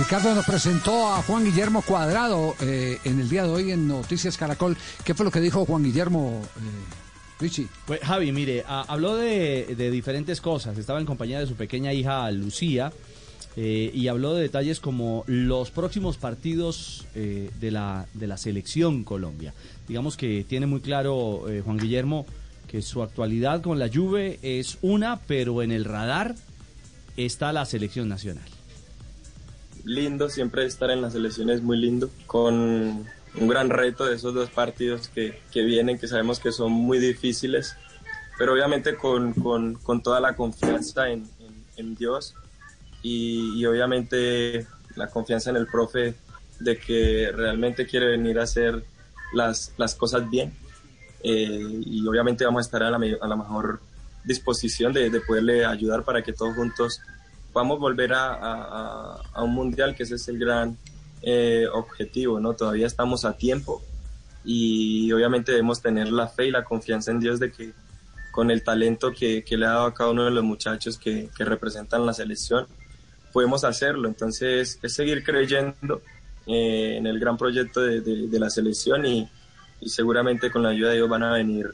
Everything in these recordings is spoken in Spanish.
Ricardo nos presentó a Juan Guillermo Cuadrado eh, en el día de hoy en Noticias Caracol. ¿Qué fue lo que dijo Juan Guillermo, eh, Richie? Pues Javi, mire, habló de, diferentes cosas. Estaba en compañía de su pequeña hija Lucía eh, y habló de detalles como los próximos partidos eh, de, la, selección Colombia. Digamos que tiene muy claro Juan Guillermo que su actualidad con la Juve es una, pero en el radar está la selección nacional lindo, siempre estar en la selección es muy lindo, con un gran reto de esos dos partidos que, que vienen, que sabemos que son muy difíciles, pero obviamente con, con, con toda la confianza en, en, Dios y, y, obviamente la confianza en el profe de que realmente quiere venir a hacer las, las cosas bien. Eh, y obviamente vamos a estar a la, a la mejor disposición de, de poderle ayudar para que todos juntos podamos volver a, un mundial, que ese es el gran eh, objetivo, ¿no? Todavía estamos a tiempo y obviamente debemos tener la fe y la confianza en Dios de que con el talento que, le ha dado a cada uno de los muchachos que, representan la selección, podemos hacerlo. Entonces es seguir creyendo eh, en el gran proyecto de, la selección y, seguramente con la ayuda de Dios van a venir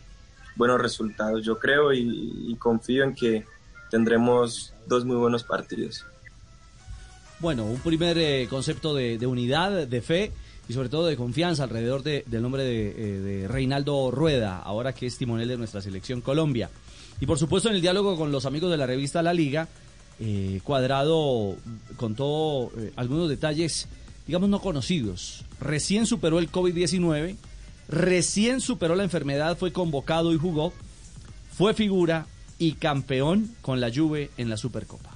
buenos resultados. Yo creo y confío en que tendremos dos muy buenos partidos. Bueno, un primer eh, concepto de, unidad, de fe y sobre todo de confianza alrededor del nombre de, eh, de, Reinaldo Rueda, ahora que es timonel de nuestra selección Colombia. Y por supuesto en el diálogo con los amigos de la revista La Liga, eh, Cuadrado contó algunos detalles, digamos, no conocidos. Recién superó el COVID-19, recién superó la enfermedad, fue convocado y jugó, fue figura, y campeón con la Juve en la Supercopa.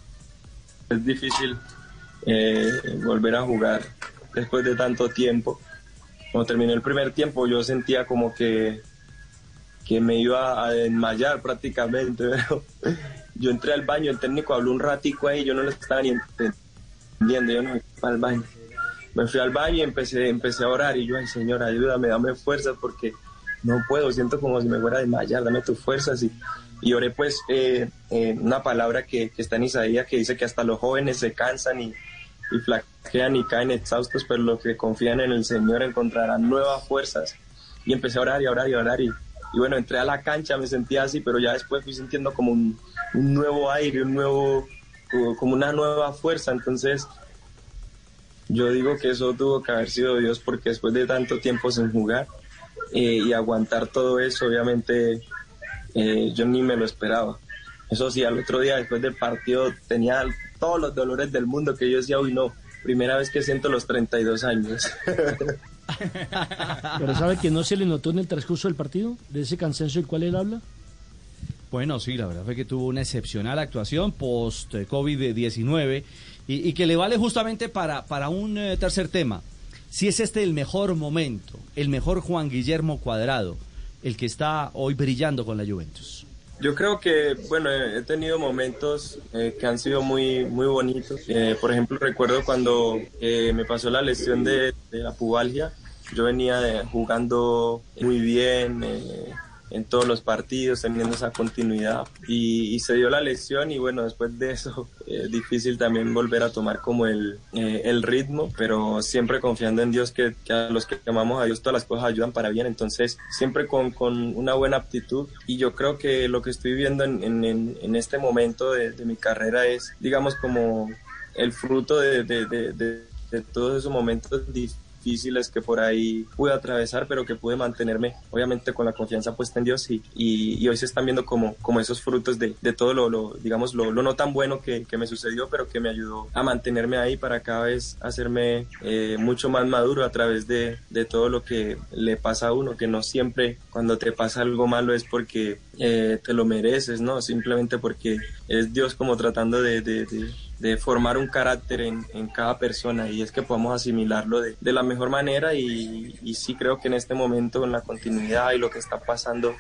Es difícil eh, volver a jugar después de tanto tiempo. Cuando terminé el primer tiempo yo sentía como que, que me iba a desmayar prácticamente. yo entré al baño, el técnico habló un ratico ahí, yo no lo estaba ni entendiendo, yo no me fui al baño. Me fui al baño y empecé, empecé a orar y yo, ay Señor, ayúdame, dame fuerzas porque no puedo, siento como si me fuera a desmayar, dame tus fuerzas y y oré pues eh, eh, una palabra que, está en Isaías que dice que hasta los jóvenes se cansan y, y flaquean y caen exhaustos, pero los que confían en el Señor encontrarán nuevas fuerzas. Y empecé a orar y a orar y a orar y, y bueno, entré a la cancha, me sentía así, pero ya después fui sintiendo como un, nuevo aire, un nuevo, como una nueva fuerza. Entonces, yo digo que eso tuvo que haber sido Dios porque después de tanto tiempo sin jugar eh, y aguantar todo eso, obviamente eh, yo ni me lo esperaba. Eso sí, al otro día después del partido tenía todos los dolores del mundo que yo decía, uy no, primera vez que siento los 32 años. Pero ¿sabe que no se le notó en el transcurso del partido, de ese cansancio del cual él habla? Bueno, sí, la verdad fue que tuvo una excepcional actuación post-COVID-19 y, que le vale justamente para, para un eh, tercer tema. Si es este el mejor momento, el mejor Juan Guillermo Cuadrado, el que está hoy brillando con la Juventus? Yo creo que, bueno, he tenido momentos eh, que han sido muy, muy bonitos. Eh, por ejemplo, recuerdo cuando eh, me pasó la lesión de, de la pubalgia. Yo venía jugando muy bien, en todos los partidos, teniendo esa continuidad. Y, se dio la lesión y bueno, después de eso es difícil también volver a tomar como el, eh, el ritmo, pero siempre confiando en Dios que, a los que amamos a Dios todas las cosas ayudan para bien, entonces siempre con, con una buena aptitud y yo creo que lo que estoy viendo en, en, en este momento de, de, mi carrera es, digamos, como el fruto de, de, de todos esos momentos difíciles difíciles que por ahí pude atravesar, pero que pude mantenerme, obviamente, con la confianza puesta en Dios y, y, hoy se están viendo como, como esos frutos de, de todo lo, lo, digamos, lo, lo, no tan bueno que, que, me sucedió, pero que me ayudó a mantenerme ahí para cada vez hacerme eh, mucho más maduro a través de, de, todo lo que le pasa a uno, que no siempre cuando te pasa algo malo es porque eh, te lo mereces, ¿no? Simplemente porque es Dios como tratando de, formar un carácter en, en, cada persona y es que podamos asimilarlo de, de la mejor manera y, y, sí creo que en este momento en la continuidad y lo que está pasando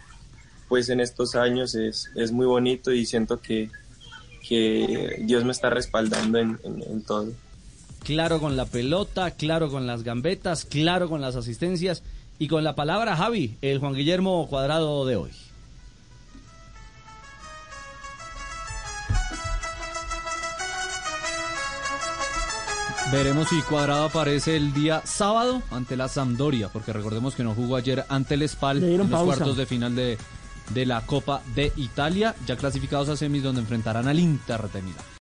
pues en estos años es, es muy bonito y siento que, que Dios me está respaldando en, en, todo. Claro con la pelota, claro con las gambetas, claro con las asistencias y con la palabra Javi, el Juan Guillermo Cuadrado de hoy. Veremos si Cuadrado aparece el día sábado ante la Sampdoria, porque recordemos que no jugó ayer ante el Spal en los pausa. cuartos de final de, de la Copa de Italia, ya clasificados a semis donde enfrentarán al Inter de Milán.